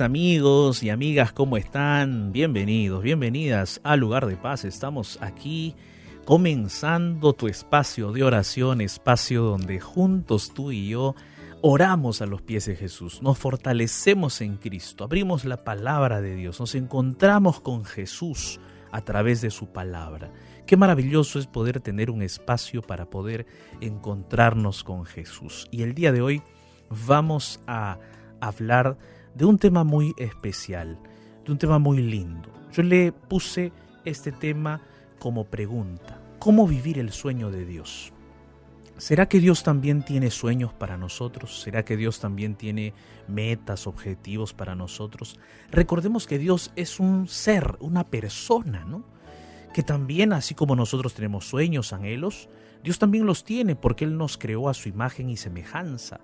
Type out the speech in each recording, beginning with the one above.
Amigos y amigas, ¿cómo están? Bienvenidos, bienvenidas al lugar de paz. Estamos aquí comenzando tu espacio de oración, espacio donde juntos tú y yo oramos a los pies de Jesús, nos fortalecemos en Cristo, abrimos la palabra de Dios, nos encontramos con Jesús a través de su palabra. Qué maravilloso es poder tener un espacio para poder encontrarnos con Jesús. Y el día de hoy vamos a hablar de un tema muy especial, de un tema muy lindo. Yo le puse este tema como pregunta. ¿Cómo vivir el sueño de Dios? ¿Será que Dios también tiene sueños para nosotros? ¿Será que Dios también tiene metas, objetivos para nosotros? Recordemos que Dios es un ser, una persona, ¿no? Que también, así como nosotros tenemos sueños, anhelos, Dios también los tiene porque Él nos creó a su imagen y semejanza.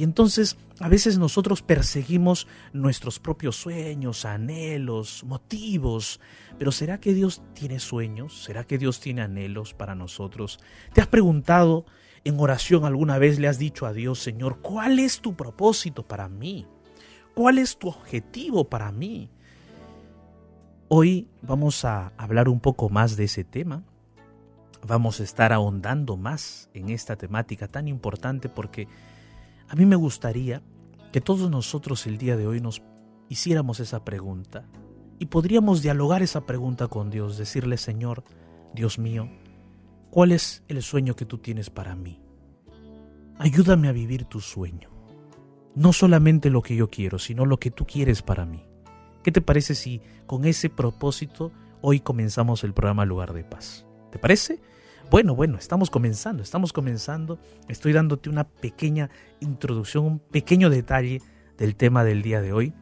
Y entonces a veces nosotros perseguimos nuestros propios sueños, anhelos, motivos. Pero ¿será que Dios tiene sueños? ¿Será que Dios tiene anhelos para nosotros? ¿Te has preguntado en oración alguna vez le has dicho a Dios, Señor, ¿cuál es tu propósito para mí? ¿Cuál es tu objetivo para mí? Hoy vamos a hablar un poco más de ese tema. Vamos a estar ahondando más en esta temática tan importante porque a mí me gustaría que todos nosotros el día de hoy nos hiciéramos esa pregunta y podríamos dialogar esa pregunta con Dios, decirle, Señor, Dios mío, ¿cuál es el sueño que tú tienes para mí? Ayúdame a vivir tu sueño. No solamente lo que yo quiero, sino lo que tú quieres para mí. ¿Qué te parece si con ese propósito hoy comenzamos el programa Lugar de Paz? ¿Te parece? Bueno, bueno, estamos comenzando, estamos comenzando. Estoy dándote una pequeña introducción, un pequeño detalle del tema del día de hoy.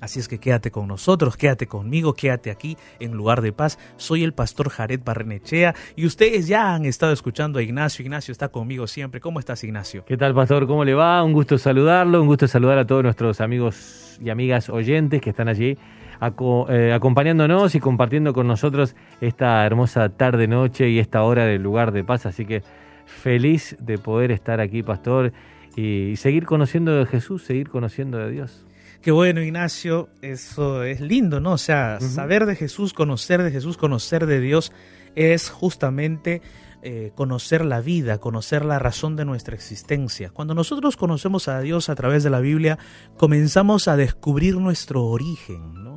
Así es que quédate con nosotros, quédate conmigo, quédate aquí en lugar de paz. Soy el pastor Jared Barrenechea y ustedes ya han estado escuchando a Ignacio. Ignacio está conmigo siempre. ¿Cómo estás, Ignacio? ¿Qué tal, pastor? ¿Cómo le va? Un gusto saludarlo, un gusto saludar a todos nuestros amigos y amigas oyentes que están allí eh, acompañándonos y compartiendo con nosotros esta hermosa tarde-noche y esta hora del lugar de paz. Así que feliz de poder estar aquí, pastor, y seguir conociendo de Jesús, seguir conociendo de Dios. Qué bueno, Ignacio, eso es lindo, ¿no? O sea, saber de Jesús, conocer de Jesús, conocer de Dios es justamente eh, conocer la vida, conocer la razón de nuestra existencia. Cuando nosotros conocemos a Dios a través de la Biblia, comenzamos a descubrir nuestro origen, ¿no?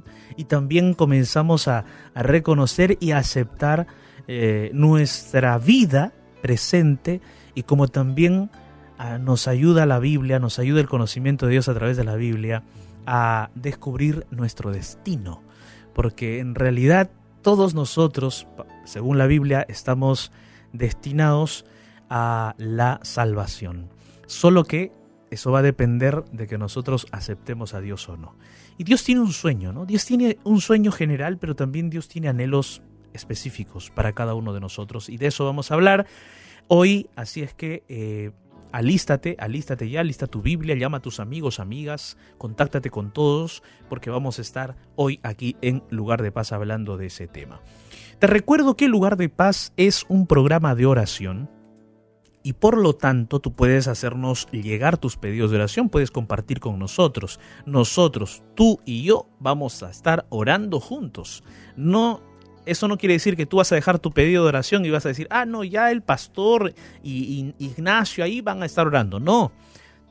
Y también comenzamos a, reconocer y aceptar eh, nuestra vida presente y como también ah, nos ayuda la Biblia, nos ayuda el conocimiento de Dios a través de la Biblia a descubrir nuestro destino. Porque en realidad todos nosotros, según la Biblia, estamos destinados a la salvación. Solo que eso va a depender de que nosotros aceptemos a Dios o no. Y Dios tiene un sueño, ¿no? Dios tiene un sueño general, pero también Dios tiene anhelos específicos para cada uno de nosotros. Y de eso vamos a hablar hoy. Así es que eh, alístate, alístate ya, alista tu Biblia, llama a tus amigos, amigas, contáctate con todos, porque vamos a estar hoy aquí en Lugar de Paz hablando de ese tema. Te recuerdo que Lugar de Paz es un programa de oración y por lo tanto tú puedes hacernos llegar tus pedidos de oración, puedes compartir con nosotros. Nosotros, tú y yo, vamos a estar orando juntos. No, eso no quiere decir que tú vas a dejar tu pedido de oración y vas a decir, ah, no, ya el pastor y, y Ignacio ahí van a estar orando. No,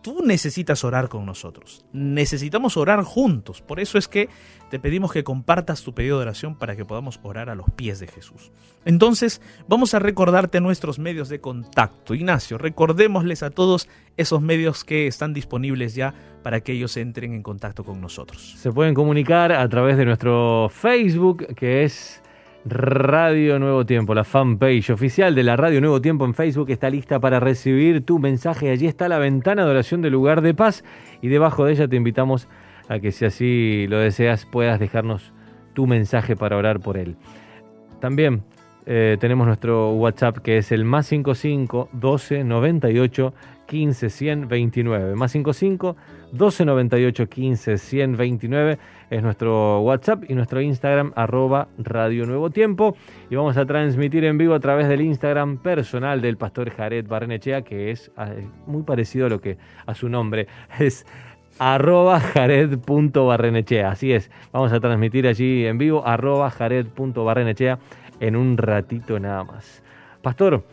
tú necesitas orar con nosotros. Necesitamos orar juntos. Por eso es que te pedimos que compartas tu pedido de oración para que podamos orar a los pies de Jesús. Entonces, vamos a recordarte nuestros medios de contacto. Ignacio, recordémosles a todos esos medios que están disponibles ya para que ellos entren en contacto con nosotros. Se pueden comunicar a través de nuestro Facebook, que es Radio Nuevo Tiempo, la fanpage oficial de la Radio Nuevo Tiempo en Facebook está lista para recibir tu mensaje. Allí está la ventana de oración del lugar de paz y debajo de ella te invitamos a que si así lo deseas puedas dejarnos tu mensaje para orar por él. También eh, tenemos nuestro WhatsApp que es el más 55 12 98 15 129. Más 55 12 98 15 129 es nuestro WhatsApp y nuestro Instagram arroba Radio Nuevo Tiempo. Y vamos a transmitir en vivo a través del Instagram personal del pastor Jared Barrenechea, que es ah, muy parecido a lo que a su nombre. Es arroba jared.barrenechea. Así es, vamos a transmitir allí en vivo, arroba jared.barrenechea en un ratito nada más. Pastor,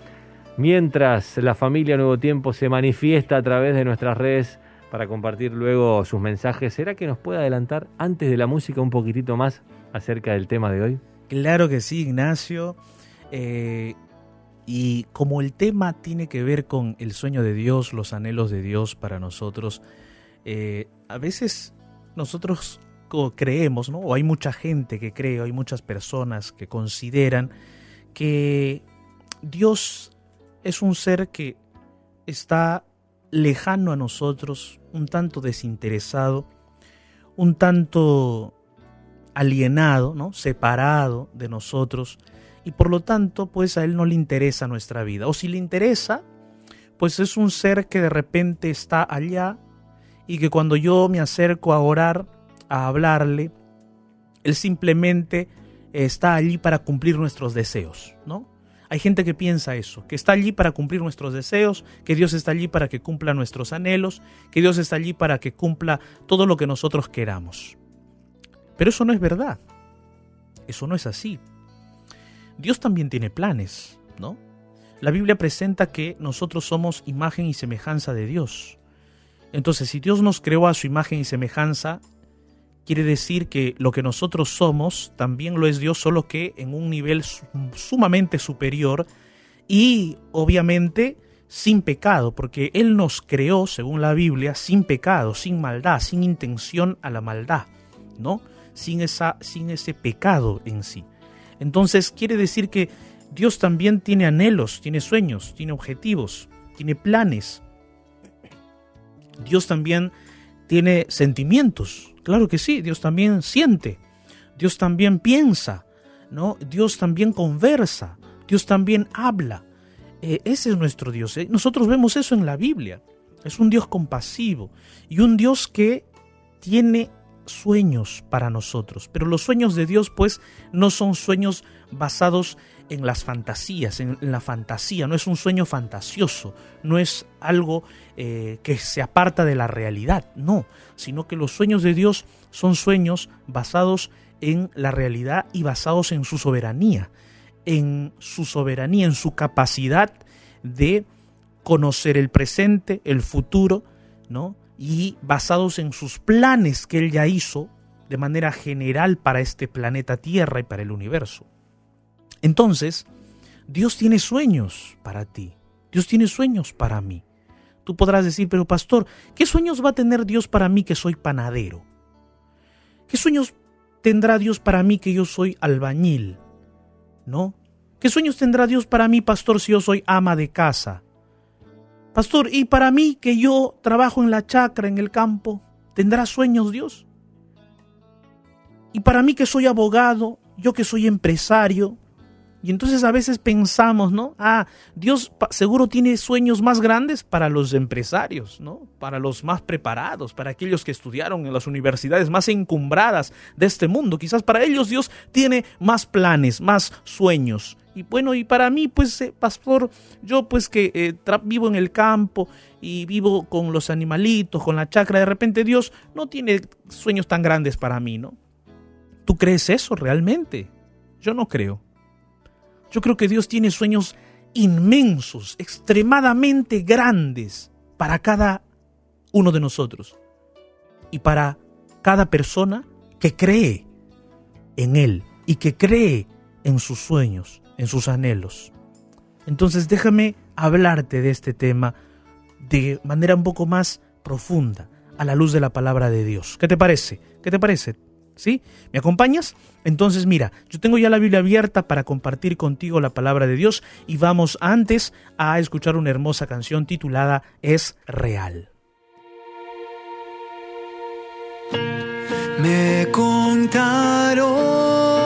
mientras la familia Nuevo Tiempo se manifiesta a través de nuestras redes para compartir luego sus mensajes, ¿será que nos puede adelantar antes de la música un poquitito más acerca del tema de hoy? Claro que sí, Ignacio. Eh, y como el tema tiene que ver con el sueño de Dios, los anhelos de Dios para nosotros, eh, a veces nosotros creemos, ¿no? o hay mucha gente que cree, hay muchas personas que consideran que Dios es un ser que está lejano a nosotros, un tanto desinteresado, un tanto alienado, ¿no? separado de nosotros, y por lo tanto, pues a él no le interesa nuestra vida. O si le interesa, pues es un ser que de repente está allá y que cuando yo me acerco a orar, a hablarle, él simplemente está allí para cumplir nuestros deseos, ¿no? Hay gente que piensa eso, que está allí para cumplir nuestros deseos, que Dios está allí para que cumpla nuestros anhelos, que Dios está allí para que cumpla todo lo que nosotros queramos. Pero eso no es verdad. Eso no es así. Dios también tiene planes, ¿no? La Biblia presenta que nosotros somos imagen y semejanza de Dios. Entonces, si Dios nos creó a su imagen y semejanza, quiere decir que lo que nosotros somos también lo es Dios, solo que en un nivel sumamente superior y obviamente sin pecado, porque Él nos creó, según la Biblia, sin pecado, sin maldad, sin intención a la maldad, ¿no? Sin, esa, sin ese pecado en sí. Entonces quiere decir que Dios también tiene anhelos, tiene sueños, tiene objetivos, tiene planes. Dios también tiene sentimientos, Claro que sí, Dios también siente, Dios también piensa, ¿no? Dios también conversa, Dios también habla. Eh, ese es nuestro Dios. ¿eh? Nosotros vemos eso en la Biblia. Es un Dios compasivo y un Dios que tiene sueños para nosotros. Pero los sueños de Dios pues no son sueños basados en las fantasías, en, la fantasía, no es un sueño fantasioso, no es algo eh, que se aparta de la realidad, no, sino que los sueños de Dios son sueños basados en la realidad y basados en su soberanía, en su soberanía, en su capacidad de conocer el presente, el futuro, ¿no? Y basados en sus planes que él ya hizo de manera general para este planeta Tierra y para el universo. Entonces, Dios tiene sueños para ti. Dios tiene sueños para mí. Tú podrás decir, pero pastor, ¿qué sueños va a tener Dios para mí que soy panadero? ¿Qué sueños tendrá Dios para mí que yo soy albañil? ¿No? ¿Qué sueños tendrá Dios para mí, pastor, si yo soy ama de casa? Pastor, ¿y para mí que yo trabajo en la chacra, en el campo, tendrá sueños Dios? ¿Y para mí que soy abogado, yo que soy empresario, y entonces a veces pensamos, ¿no? Ah, Dios seguro tiene sueños más grandes para los empresarios, ¿no? Para los más preparados, para aquellos que estudiaron en las universidades más encumbradas de este mundo. Quizás para ellos Dios tiene más planes, más sueños. Y bueno, y para mí, pues, eh, pastor, yo pues que eh, vivo en el campo y vivo con los animalitos, con la chacra, de repente Dios no tiene sueños tan grandes para mí, ¿no? ¿Tú crees eso realmente? Yo no creo. Yo creo que Dios tiene sueños inmensos, extremadamente grandes para cada uno de nosotros y para cada persona que cree en Él y que cree en sus sueños, en sus anhelos. Entonces déjame hablarte de este tema de manera un poco más profunda, a la luz de la palabra de Dios. ¿Qué te parece? ¿Qué te parece? ¿Sí? ¿Me acompañas? Entonces mira, yo tengo ya la Biblia abierta para compartir contigo la palabra de Dios y vamos antes a escuchar una hermosa canción titulada Es real. Me contaron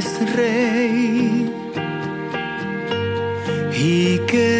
eres rey y que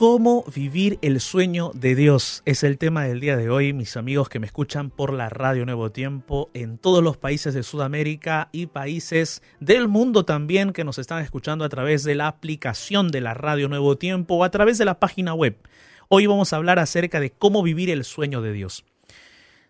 Cómo vivir el sueño de Dios. Es el tema del día de hoy, mis amigos que me escuchan por la radio Nuevo Tiempo en todos los países de Sudamérica y países del mundo también que nos están escuchando a través de la aplicación de la radio Nuevo Tiempo o a través de la página web. Hoy vamos a hablar acerca de cómo vivir el sueño de Dios.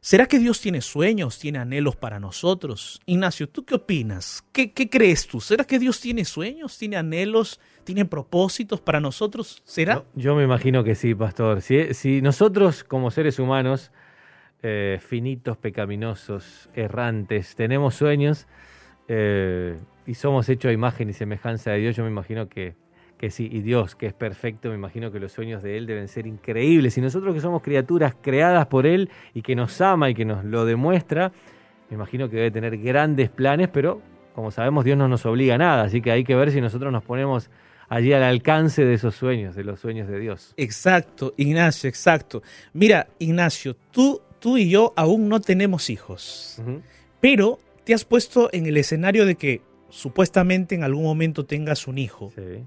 ¿Será que Dios tiene sueños, tiene anhelos para nosotros? Ignacio, ¿tú qué opinas? ¿Qué, qué crees tú? ¿Será que Dios tiene sueños, tiene anhelos? tiene propósitos para nosotros? ¿Será? Yo, me imagino que sí, pastor. Si, nosotros como seres humanos, eh, finitos, pecaminosos, errantes, tenemos sueños eh, y somos hechos a imagen y semejanza de Dios, yo me imagino que, que sí. Y Dios, que es perfecto, me imagino que los sueños de Él deben ser increíbles. Y nosotros que somos criaturas creadas por Él y que nos ama y que nos lo demuestra, me imagino que debe tener grandes planes, pero como sabemos Dios no nos obliga a nada, así que hay que ver si nosotros nos ponemos allí al alcance de esos sueños, de los sueños de Dios. Exacto, Ignacio, exacto. Mira, Ignacio, tú, tú y yo aún no tenemos hijos, pero te has puesto en el escenario de que supuestamente en algún momento tengas un hijo. Sí.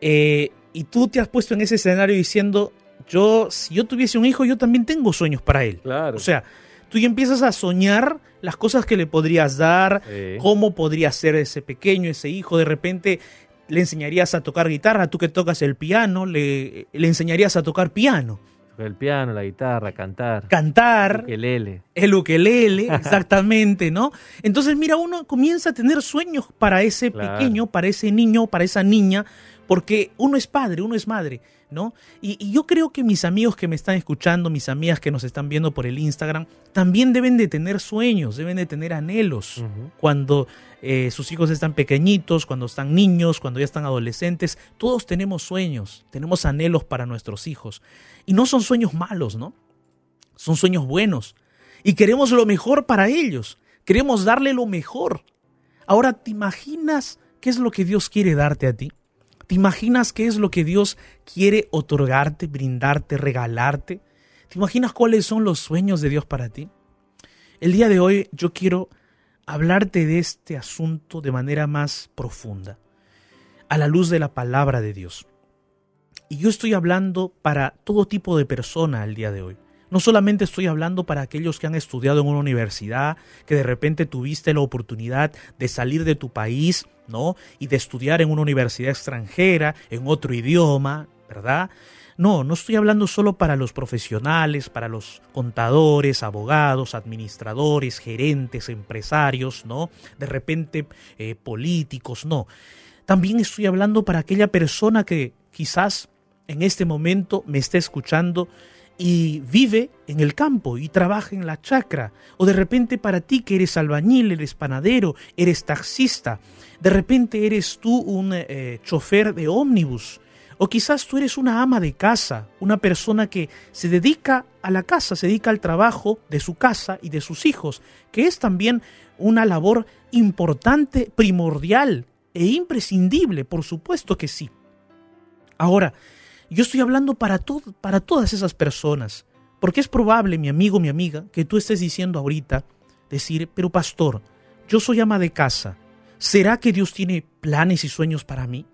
Eh, y tú te has puesto en ese escenario diciendo, yo, si yo tuviese un hijo, yo también tengo sueños para él. Claro. O sea, tú ya empiezas a soñar las cosas que le podrías dar, cómo podría ser ese pequeño, ese hijo, de repente le enseñarías a tocar guitarra, tú que tocas el piano, le, le enseñarías a tocar piano. El piano, la guitarra, cantar. Cantar. El ukelele. El ukelele, exactamente, ¿no? Entonces, mira, uno comienza a tener sueños para ese pequeño, para ese niño, para esa niña, porque uno es padre, uno es madre, ¿no? Y, yo creo que mis amigos que me están escuchando, mis amigas que nos están viendo por el Instagram, también deben de tener sueños, deben de tener anhelos cuando eh, sus hijos están pequeñitos, cuando están niños, cuando ya están adolescentes. Todos tenemos sueños, tenemos anhelos para nuestros hijos. Y no son sueños malos, ¿no? Son sueños buenos. Y queremos lo mejor para ellos. Queremos darle lo mejor. Ahora, ¿te imaginas qué es lo que Dios quiere darte a ti? ¿Te imaginas qué es lo que Dios quiere otorgarte, brindarte, regalarte? ¿Te imaginas cuáles son los sueños de Dios para ti? El día de hoy yo quiero hablarte de este asunto de manera más profunda, a la luz de la palabra de Dios. Y yo estoy hablando para todo tipo de persona el día de hoy. No solamente estoy hablando para aquellos que han estudiado en una universidad, que de repente tuviste la oportunidad de salir de tu país, ¿no? Y de estudiar en una universidad extranjera, en otro idioma, ¿verdad? No, no estoy hablando solo para los profesionales, para los contadores, abogados, administradores, gerentes, empresarios, ¿no? De repente eh, políticos, no. También estoy hablando para aquella persona que quizás en este momento me esté escuchando y vive en el campo y trabaja en la chacra. O de repente para ti que eres albañil, eres panadero, eres taxista. De repente eres tú un eh, chofer de ómnibus. O quizás tú eres una ama de casa, una persona que se dedica a la casa, se dedica al trabajo de su casa y de sus hijos, que es también una labor importante, primordial e imprescindible, por supuesto que sí. Ahora, yo estoy hablando para, todas esas personas, porque es probable, mi amigo, mi amiga, que tú estés diciendo ahorita, decir, pero pastor, yo soy ama de casa, ¿será que Dios tiene planes y sueños para mí?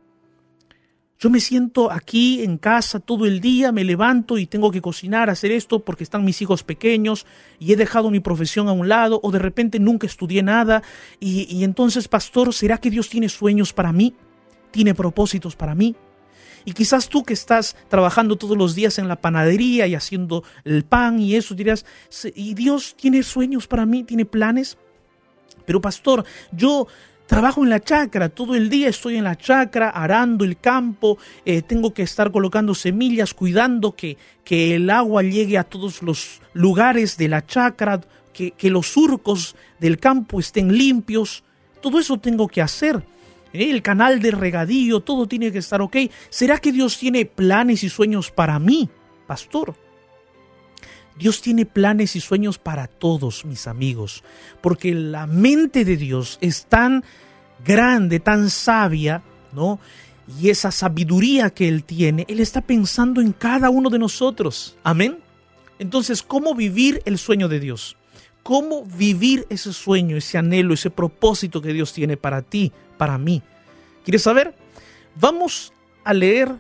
Yo me siento aquí en casa todo el día, me levanto y tengo que cocinar, hacer esto porque están mis hijos pequeños y he dejado mi profesión a un lado o de repente nunca estudié nada y entonces, pastor, ¿será que Dios tiene sueños para mí? ¿Tiene propósitos para mí? Y quizás tú que estás trabajando todos los días en la panadería y haciendo el pan y eso dirás, ¿y Dios tiene sueños para mí? ¿Tiene planes? Pero pastor, yo trabajo en la chacra, todo el día estoy en la chacra, arando el campo, eh, tengo que estar colocando semillas, cuidando que, que, el agua llegue a todos los lugares de la chacra, que, que los surcos del campo estén limpios. Todo eso tengo que hacer el canal de regadío, todo tiene que estar ok. ¿Será que Dios tiene planes y sueños para mí, pastor? Dios tiene planes y sueños para todos, mis amigos, porque la mente de Dios es tan grande, tan sabia, ¿no? Y esa sabiduría que Él tiene, Él está pensando en cada uno de nosotros. Amén. Entonces, ¿cómo vivir el sueño de Dios? ¿Cómo vivir ese sueño, ese anhelo, ese propósito que Dios tiene para ti, para mí. ¿Quieres saber? Vamos a leer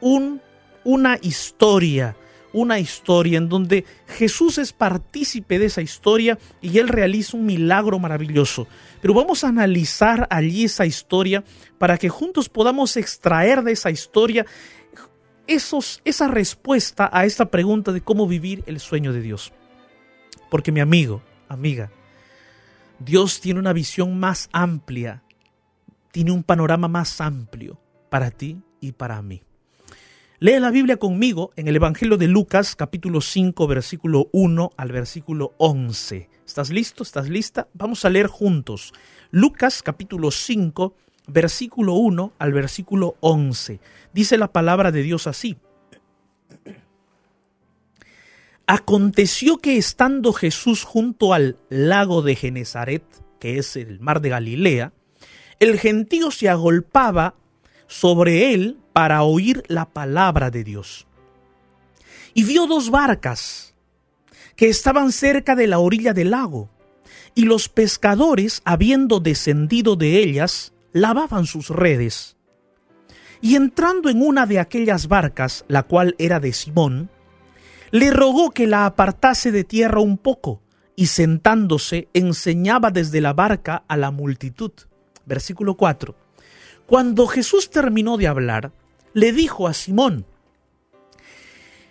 un, una historia, una historia en donde Jesús es partícipe de esa historia y él realiza un milagro maravilloso. Pero vamos a analizar allí esa historia para que juntos podamos extraer de esa historia esos, esa respuesta a esta pregunta de cómo vivir el sueño de Dios. Porque mi amigo, amiga, Dios tiene una visión más amplia, tiene un panorama más amplio para ti y para mí. Lee la Biblia conmigo en el Evangelio de Lucas capítulo 5 versículo 1 al versículo 11. ¿Estás listo? ¿Estás lista? Vamos a leer juntos. Lucas capítulo 5 versículo 1 al versículo 11. Dice la palabra de Dios así. Aconteció que estando Jesús junto al lago de Genezaret, que es el mar de Galilea, el gentío se agolpaba sobre él para oír la palabra de Dios. Y vio dos barcas que estaban cerca de la orilla del lago, y los pescadores, habiendo descendido de ellas, lavaban sus redes. Y entrando en una de aquellas barcas, la cual era de Simón, le rogó que la apartase de tierra un poco, y sentándose enseñaba desde la barca a la multitud. Versículo 4. Cuando Jesús terminó de hablar, le dijo a Simón,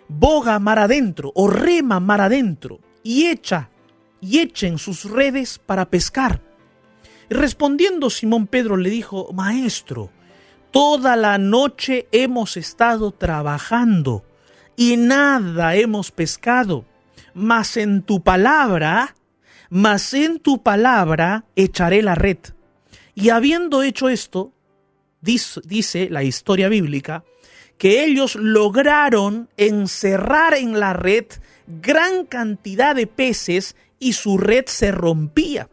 boga mar adentro o rema mar adentro y echa y echen sus redes para pescar. Respondiendo Simón Pedro le dijo, Maestro, toda la noche hemos estado trabajando y nada hemos pescado, mas en tu palabra, mas en tu palabra echaré la red. Y habiendo hecho esto, dice, la historia bíblica, que ellos lograron encerrar en la red gran cantidad de peces y su red se rompía.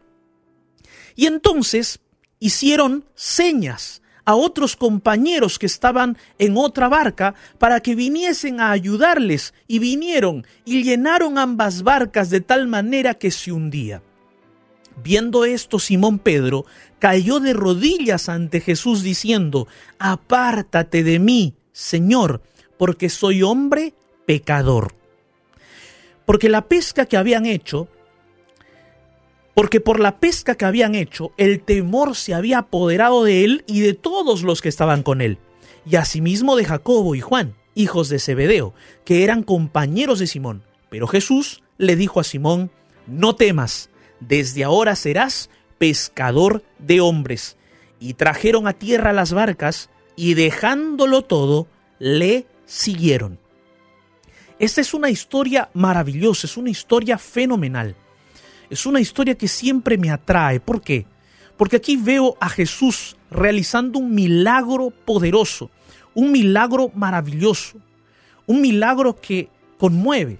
Y entonces hicieron señas a otros compañeros que estaban en otra barca para que viniesen a ayudarles y vinieron y llenaron ambas barcas de tal manera que se hundía. Viendo esto, Simón Pedro cayó de rodillas ante Jesús diciendo, Apártate de mí, Señor, porque soy hombre pecador. Porque la pesca que habían hecho, porque por la pesca que habían hecho, el temor se había apoderado de él y de todos los que estaban con él, y asimismo de Jacobo y Juan, hijos de Zebedeo, que eran compañeros de Simón. Pero Jesús le dijo a Simón, No temas, desde ahora serás pescador de hombres. Y trajeron a tierra las barcas y dejándolo todo, le siguieron. Esta es una historia maravillosa, es una historia fenomenal. Es una historia que siempre me atrae. ¿Por qué? Porque aquí veo a Jesús realizando un milagro poderoso, un milagro maravilloso, un milagro que conmueve.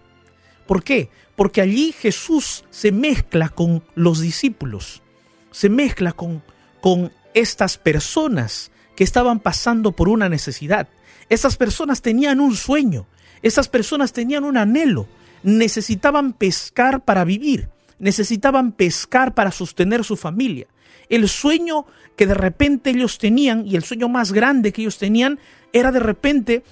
¿Por qué? Porque allí Jesús se mezcla con los discípulos, se mezcla con, con estas personas que estaban pasando por una necesidad. Estas personas tenían un sueño, estas personas tenían un anhelo, necesitaban pescar para vivir, necesitaban pescar para sostener su familia. El sueño que de repente ellos tenían y el sueño más grande que ellos tenían era de repente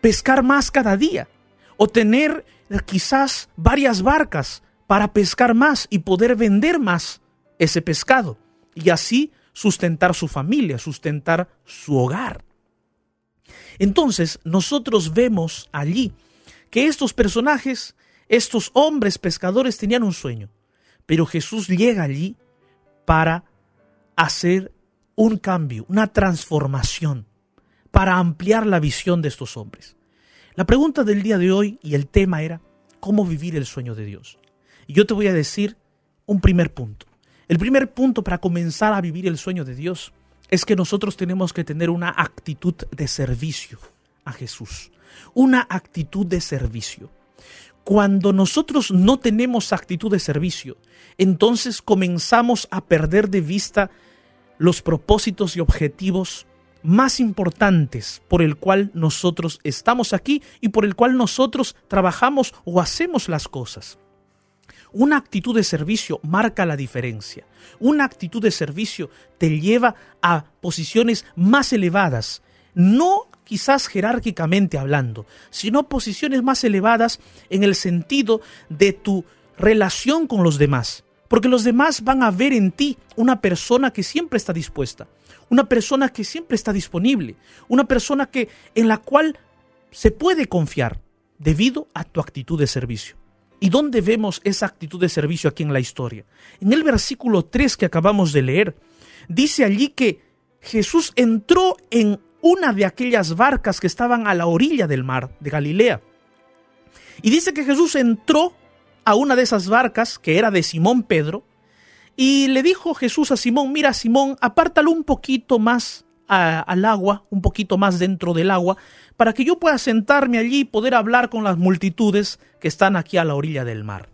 pescar más cada día o tener quizás varias barcas para pescar más y poder vender más ese pescado y así sustentar su familia, sustentar su hogar. Entonces nosotros vemos allí que estos personajes, estos hombres pescadores tenían un sueño, pero Jesús llega allí para hacer un cambio, una transformación, para ampliar la visión de estos hombres. La pregunta del día de hoy y el tema era cómo vivir el sueño de Dios. Y yo te voy a decir un primer punto. El primer punto para comenzar a vivir el sueño de Dios es que nosotros tenemos que tener una actitud de servicio a Jesús. Una actitud de servicio. Cuando nosotros no tenemos actitud de servicio, entonces comenzamos a perder de vista los propósitos y objetivos más importantes por el cual nosotros estamos aquí y por el cual nosotros trabajamos o hacemos las cosas. Una actitud de servicio marca la diferencia. Una actitud de servicio te lleva a posiciones más elevadas no quizás jerárquicamente hablando, sino posiciones más elevadas en el sentido de tu relación con los demás. Porque los demás van a ver en ti una persona que siempre está dispuesta, una persona que siempre está disponible, una persona que en la cual se puede confiar debido a tu actitud de servicio. ¿Y dónde vemos esa actitud de servicio aquí en la historia? En el versículo 3 que acabamos de leer, dice allí que Jesús entró en una de aquellas barcas que estaban a la orilla del mar de Galilea. Y dice que Jesús entró a una de esas barcas, que era de Simón Pedro, y le dijo Jesús a Simón, mira Simón, apártalo un poquito más al agua, un poquito más dentro del agua, para que yo pueda sentarme allí y poder hablar con las multitudes que están aquí a la orilla del mar.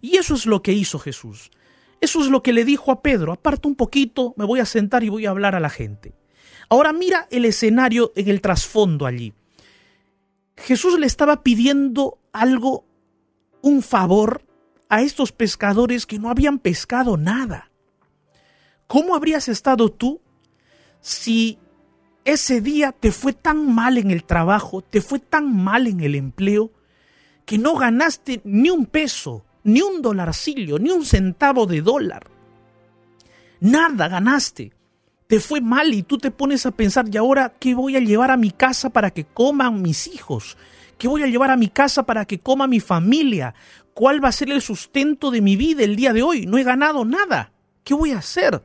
Y eso es lo que hizo Jesús. Eso es lo que le dijo a Pedro, aparta un poquito, me voy a sentar y voy a hablar a la gente. Ahora mira el escenario en el trasfondo allí. Jesús le estaba pidiendo algo, un favor a estos pescadores que no habían pescado nada. ¿Cómo habrías estado tú si ese día te fue tan mal en el trabajo, te fue tan mal en el empleo, que no ganaste ni un peso, ni un dolarcillo, ni un centavo de dólar? Nada ganaste te fue mal y tú te pones a pensar, ¿y ahora qué voy a llevar a mi casa para que coman mis hijos? ¿Qué voy a llevar a mi casa para que coma mi familia? ¿Cuál va a ser el sustento de mi vida el día de hoy? No he ganado nada. ¿Qué voy a hacer?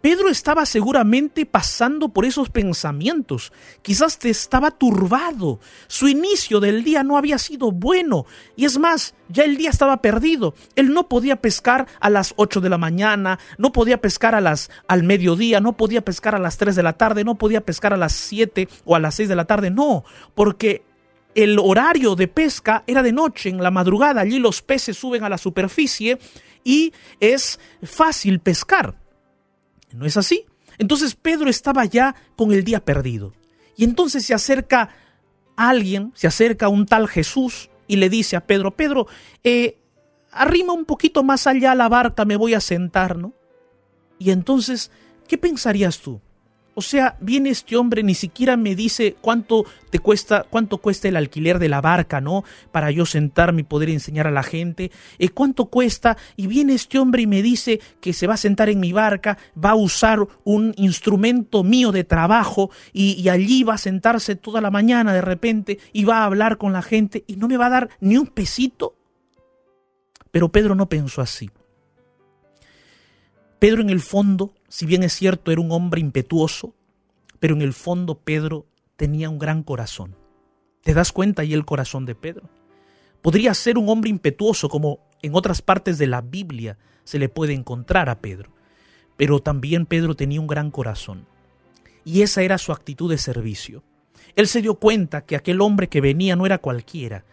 Pedro estaba seguramente pasando por esos pensamientos. Quizás te estaba turbado. Su inicio del día no había sido bueno. Y es más, ya el día estaba perdido. Él no podía pescar a las 8 de la mañana, no podía pescar a las, al mediodía, no podía pescar a las 3 de la tarde, no podía pescar a las 7 o a las 6 de la tarde. No, porque el horario de pesca era de noche, en la madrugada. Allí los peces suben a la superficie y es fácil pescar. ¿No es así? Entonces Pedro estaba ya con el día perdido. Y entonces se acerca alguien, se acerca un tal Jesús y le dice a Pedro, Pedro, eh, arrima un poquito más allá la barca, me voy a sentar, ¿no? Y entonces, ¿qué pensarías tú? O sea, viene este hombre, ni siquiera me dice cuánto te cuesta, cuánto cuesta el alquiler de la barca, ¿no? Para yo sentarme y poder enseñar a la gente. Eh, ¿Cuánto cuesta? Y viene este hombre y me dice que se va a sentar en mi barca, va a usar un instrumento mío de trabajo y, y allí va a sentarse toda la mañana de repente y va a hablar con la gente y no me va a dar ni un pesito. Pero Pedro no pensó así. Pedro en el fondo, si bien es cierto, era un hombre impetuoso, pero en el fondo Pedro tenía un gran corazón. ¿Te das cuenta ahí el corazón de Pedro? Podría ser un hombre impetuoso como en otras partes de la Biblia se le puede encontrar a Pedro, pero también Pedro tenía un gran corazón. Y esa era su actitud de servicio. Él se dio cuenta que aquel hombre que venía no era cualquiera,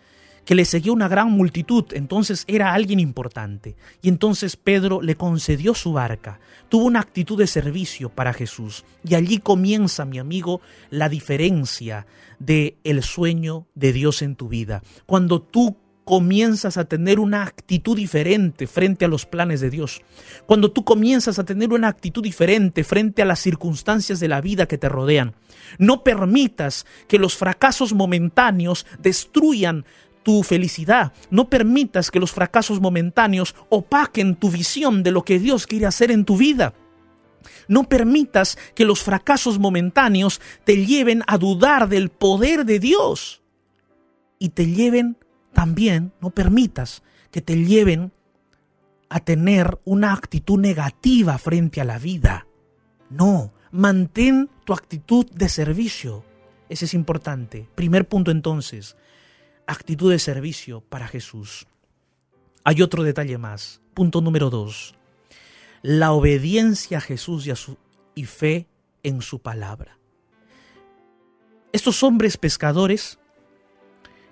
que le seguía una gran multitud, entonces era alguien importante. Y entonces Pedro le concedió su barca, tuvo una actitud de servicio para Jesús. Y allí comienza, mi amigo, la diferencia de el sueño de Dios en tu vida. Cuando tú comienzas a tener una actitud diferente frente a los planes de Dios, cuando tú comienzas a tener una actitud diferente frente a las circunstancias de la vida que te rodean, no permitas que los fracasos momentáneos destruyan tu felicidad. No permitas que los fracasos momentáneos opaquen tu visión de lo que Dios quiere hacer en tu vida. No permitas que los fracasos momentáneos te lleven a dudar del poder de Dios. Y te lleven también, no permitas que te lleven a tener una actitud negativa frente a la vida. No, mantén tu actitud de servicio. Ese es importante. Primer punto entonces, actitud de servicio para Jesús. Hay otro detalle más. Punto número dos. La obediencia a Jesús y, y fe en su palabra. Estos hombres pescadores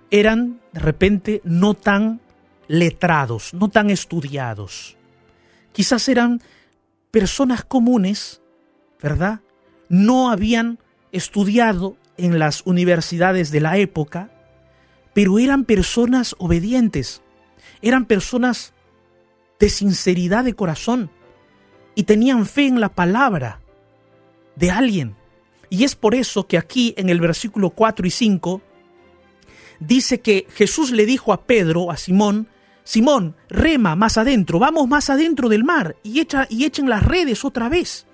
eran de repente no tan letrados, no tan estudiados. Quizás eran personas comunes, ¿verdad? No habían estudiado en las universidades de la época, pero eran personas obedientes, eran personas de sinceridad de corazón y tenían fe en la palabra de alguien. Y es por eso que aquí en el versículo 4 y 5 dice que Jesús le dijo a Pedro, a Simón, Simón, rema más adentro, vamos más adentro del mar y, echa, y echen las redes otra vez.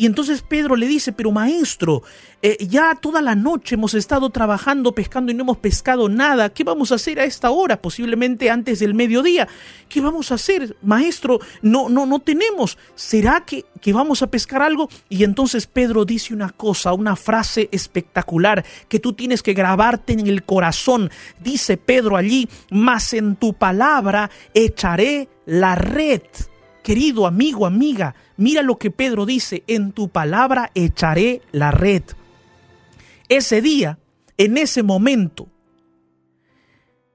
Y entonces Pedro le dice, pero maestro, eh, ya toda la noche hemos estado trabajando, pescando y no hemos pescado nada. ¿Qué vamos a hacer a esta hora? Posiblemente antes del mediodía. ¿Qué vamos a hacer, maestro? No, no, no tenemos. ¿Será que, que vamos a pescar algo? Y entonces Pedro dice una cosa, una frase espectacular que tú tienes que grabarte en el corazón. Dice Pedro allí, mas en tu palabra echaré la red. Querido amigo, amiga, mira lo que Pedro dice, en tu palabra echaré la red. Ese día, en ese momento,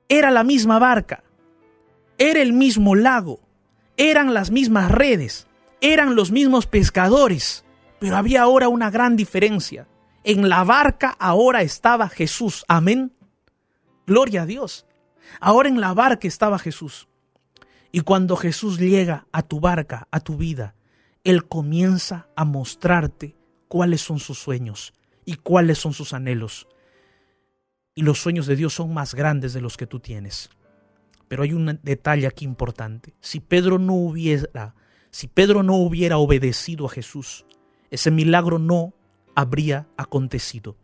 era la misma barca, era el mismo lago, eran las mismas redes, eran los mismos pescadores, pero había ahora una gran diferencia. En la barca ahora estaba Jesús, amén. Gloria a Dios. Ahora en la barca estaba Jesús. Y cuando Jesús llega a tu barca, a tu vida, Él comienza a mostrarte cuáles son sus sueños y cuáles son sus anhelos. Y los sueños de Dios son más grandes de los que tú tienes. Pero hay un detalle aquí importante. Si Pedro no hubiera, si Pedro no hubiera obedecido a Jesús, ese milagro no habría acontecido.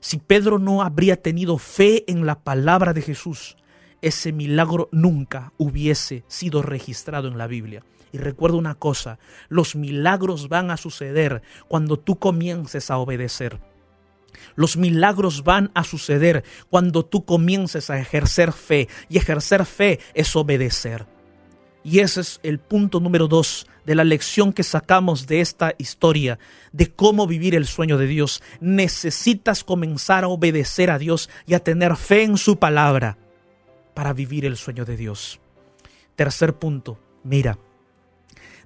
Si Pedro no habría tenido fe en la palabra de Jesús, ese milagro nunca hubiese sido registrado en la Biblia. Y recuerda una cosa, los milagros van a suceder cuando tú comiences a obedecer. Los milagros van a suceder cuando tú comiences a ejercer fe. Y ejercer fe es obedecer. Y ese es el punto número dos de la lección que sacamos de esta historia, de cómo vivir el sueño de Dios. Necesitas comenzar a obedecer a Dios y a tener fe en su palabra para vivir el sueño de Dios. Tercer punto, mira,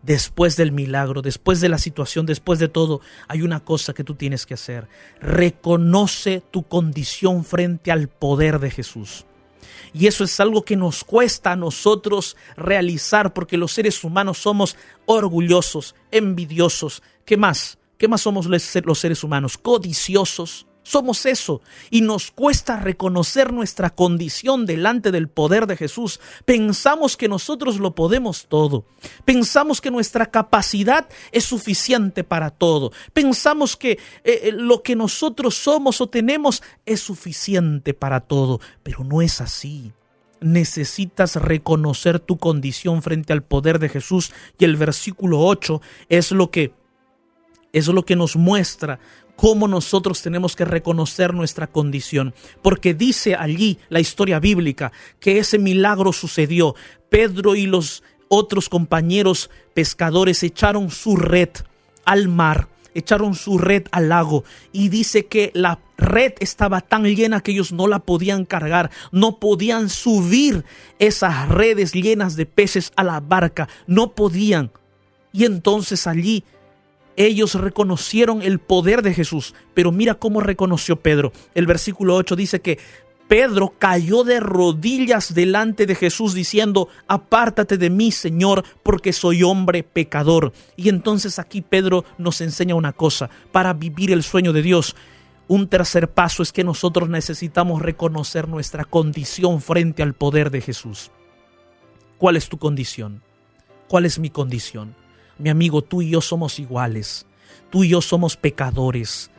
después del milagro, después de la situación, después de todo, hay una cosa que tú tienes que hacer. Reconoce tu condición frente al poder de Jesús. Y eso es algo que nos cuesta a nosotros realizar porque los seres humanos somos orgullosos, envidiosos. ¿Qué más? ¿Qué más somos los seres humanos? Codiciosos somos eso y nos cuesta reconocer nuestra condición delante del poder de Jesús. Pensamos que nosotros lo podemos todo. Pensamos que nuestra capacidad es suficiente para todo. Pensamos que eh, eh, lo que nosotros somos o tenemos es suficiente para todo. Pero no es así. Necesitas reconocer tu condición frente al poder de Jesús y el versículo 8 es lo que es lo que nos muestra cómo nosotros tenemos que reconocer nuestra condición. Porque dice allí la historia bíblica que ese milagro sucedió. Pedro y los otros compañeros pescadores echaron su red al mar, echaron su red al lago y dice que la red estaba tan llena que ellos no la podían cargar, no podían subir esas redes llenas de peces a la barca, no podían. Y entonces allí ellos reconocieron el poder de Jesús, pero mira cómo reconoció Pedro. El versículo 8 dice que Pedro cayó de rodillas delante de Jesús diciendo, apártate de mí, Señor, porque soy hombre pecador. Y entonces aquí Pedro nos enseña una cosa, para vivir el sueño de Dios. Un tercer paso es que nosotros necesitamos reconocer nuestra condición frente al poder de Jesús. ¿Cuál es tu condición? ¿Cuál es mi condición? Mi amigo, tú y yo somos iguales. Tú y yo somos pecadores.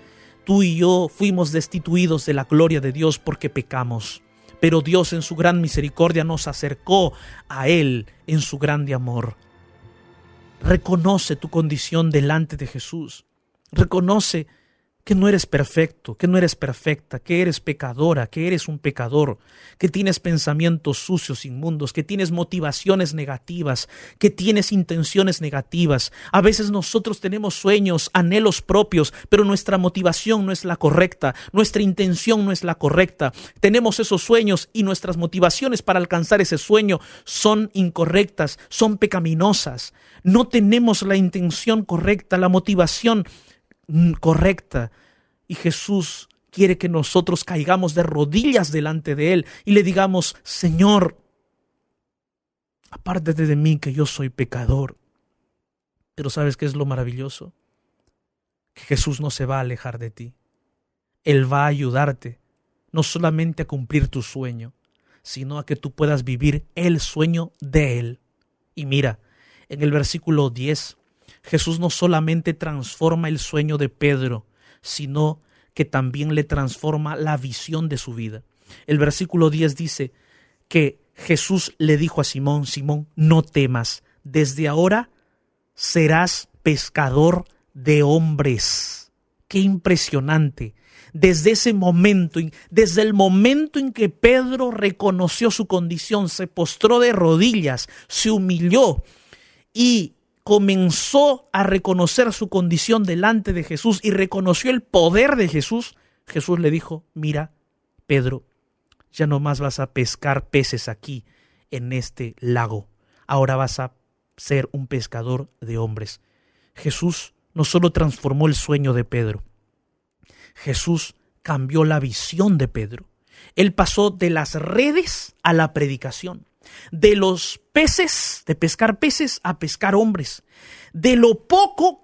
Tú y yo fuimos destituidos de la gloria de Dios porque pecamos. Pero Dios en su gran misericordia nos acercó a Él en su grande amor. Reconoce tu condición delante de Jesús. Reconoce que no eres perfecto, que no eres perfecta, que eres pecadora, que eres un pecador, que tienes pensamientos sucios, inmundos, que tienes motivaciones negativas, que tienes intenciones negativas. A veces nosotros tenemos sueños, anhelos propios, pero nuestra motivación no es la correcta, nuestra intención no es la correcta. Tenemos esos sueños y nuestras motivaciones para alcanzar ese sueño son incorrectas, son pecaminosas. No tenemos la intención correcta, la motivación correcta. Y Jesús quiere que nosotros caigamos de rodillas delante de Él y le digamos, Señor, apártate de mí que yo soy pecador. Pero ¿sabes qué es lo maravilloso? que Jesús no se va a alejar de ti. Él va a ayudarte no solamente a cumplir tu sueño, sino a que tú puedas vivir el sueño de Él. Y mira, en el versículo 10, Jesús no solamente transforma el sueño de Pedro, sino que también le transforma la visión de su vida. El versículo 10 dice que Jesús le dijo a Simón, Simón, no temas, desde ahora serás pescador de hombres. Qué impresionante. Desde ese momento, desde el momento en que Pedro reconoció su condición, se postró de rodillas, se humilló y comenzó a reconocer su condición delante de Jesús y reconoció el poder de Jesús, Jesús le dijo, mira, Pedro, ya no más vas a pescar peces aquí, en este lago, ahora vas a ser un pescador de hombres. Jesús no solo transformó el sueño de Pedro, Jesús cambió la visión de Pedro. Él pasó de las redes a la predicación, de los peces, de pescar peces a pescar hombres, de lo poco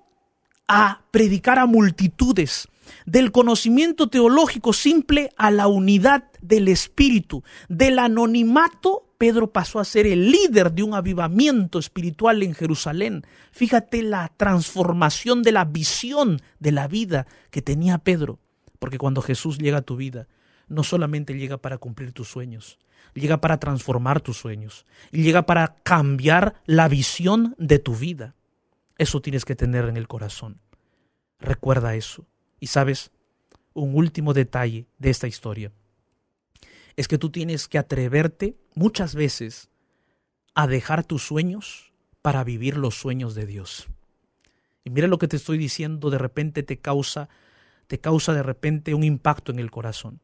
a predicar a multitudes, del conocimiento teológico simple a la unidad del espíritu, del anonimato Pedro pasó a ser el líder de un avivamiento espiritual en Jerusalén. Fíjate la transformación de la visión de la vida que tenía Pedro. Porque cuando Jesús llega a tu vida, no solamente llega para cumplir tus sueños, llega para transformar tus sueños, llega para cambiar la visión de tu vida. Eso tienes que tener en el corazón. Recuerda eso. Y sabes, un último detalle de esta historia es que tú tienes que atreverte muchas veces a dejar tus sueños para vivir los sueños de Dios. Y mira lo que te estoy diciendo, de repente te causa te causa de repente un impacto en el corazón.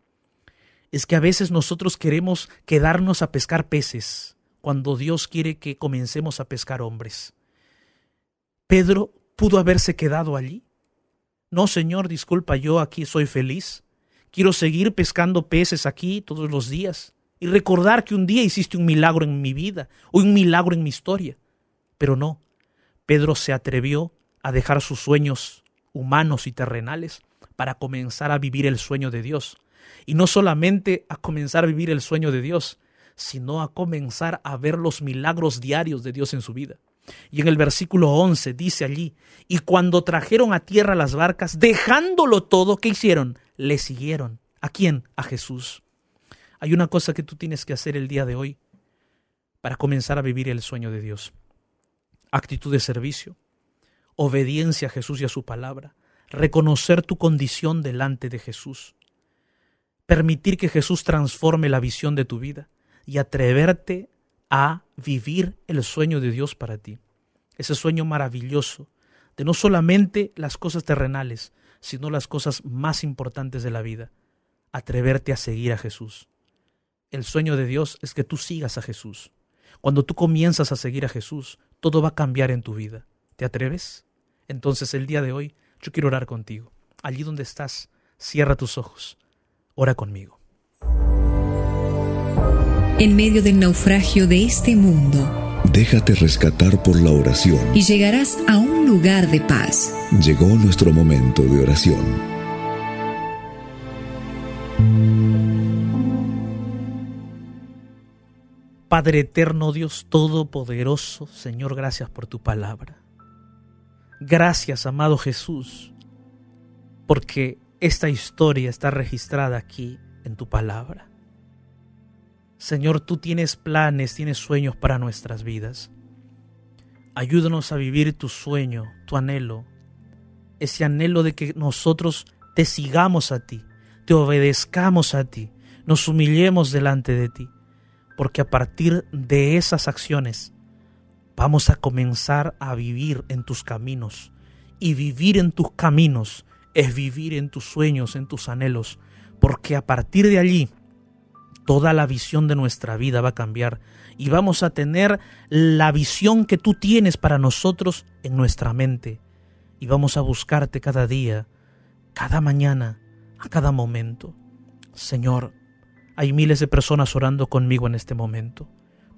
Es que a veces nosotros queremos quedarnos a pescar peces cuando Dios quiere que comencemos a pescar hombres. Pedro pudo haberse quedado allí. No, Señor, disculpa, yo aquí soy feliz. Quiero seguir pescando peces aquí todos los días y recordar que un día hiciste un milagro en mi vida o un milagro en mi historia. Pero no, Pedro se atrevió a dejar sus sueños humanos y terrenales para comenzar a vivir el sueño de Dios. Y no solamente a comenzar a vivir el sueño de Dios, sino a comenzar a ver los milagros diarios de Dios en su vida. Y en el versículo 11 dice allí, y cuando trajeron a tierra las barcas, dejándolo todo, ¿qué hicieron? le siguieron. ¿A quién? A Jesús. Hay una cosa que tú tienes que hacer el día de hoy para comenzar a vivir el sueño de Dios. Actitud de servicio, obediencia a Jesús y a su palabra, reconocer tu condición delante de Jesús, permitir que Jesús transforme la visión de tu vida y atreverte a vivir el sueño de Dios para ti. Ese sueño maravilloso de no solamente las cosas terrenales, sino las cosas más importantes de la vida. Atreverte a seguir a Jesús. El sueño de Dios es que tú sigas a Jesús. Cuando tú comienzas a seguir a Jesús, todo va a cambiar en tu vida. ¿Te atreves? Entonces el día de hoy yo quiero orar contigo. Allí donde estás, cierra tus ojos. Ora conmigo. En medio del naufragio de este mundo, Déjate rescatar por la oración. y llegarás a un lugar de paz. Llegó nuestro momento de oración. Padre eterno, Dios todopoderoso, Señor, gracias por tu palabra. Gracias, amado Jesús, porque esta historia está registrada aquí en tu palabra. Señor, tú tienes planes, tienes sueños para nuestras vidas. Ayúdanos a vivir tu sueño, tu anhelo, ese anhelo de que nosotros te sigamos a ti, te obedezcamos a ti, nos humillemos delante de ti, porque a partir de esas acciones vamos a comenzar a vivir en tus caminos. Y vivir en tus caminos es vivir en tus sueños, en tus anhelos, porque a partir de allí toda la visión de nuestra vida va a cambiar y vamos a tener la visión que tú tienes para nosotros en nuestra mente. Y vamos a buscarte cada día, cada mañana, a cada momento. Señor, hay miles de personas orando conmigo en este momento.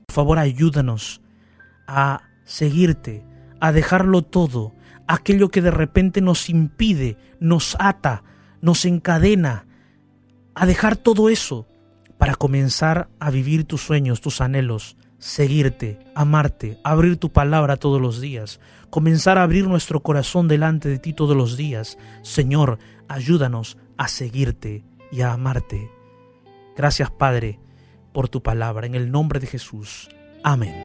Por favor, ayúdanos a seguirte, a dejarlo todo, aquello que de repente nos impide, nos ata, nos encadena, a dejar todo eso para comenzar a vivir tus sueños, tus anhelos, seguirte, amarte, abrir tu palabra todos los días, comenzar a abrir nuestro corazón delante de ti todos los días. Señor, ayúdanos a seguirte y a amarte. Gracias Padre por tu palabra, en el nombre de Jesús. Amén.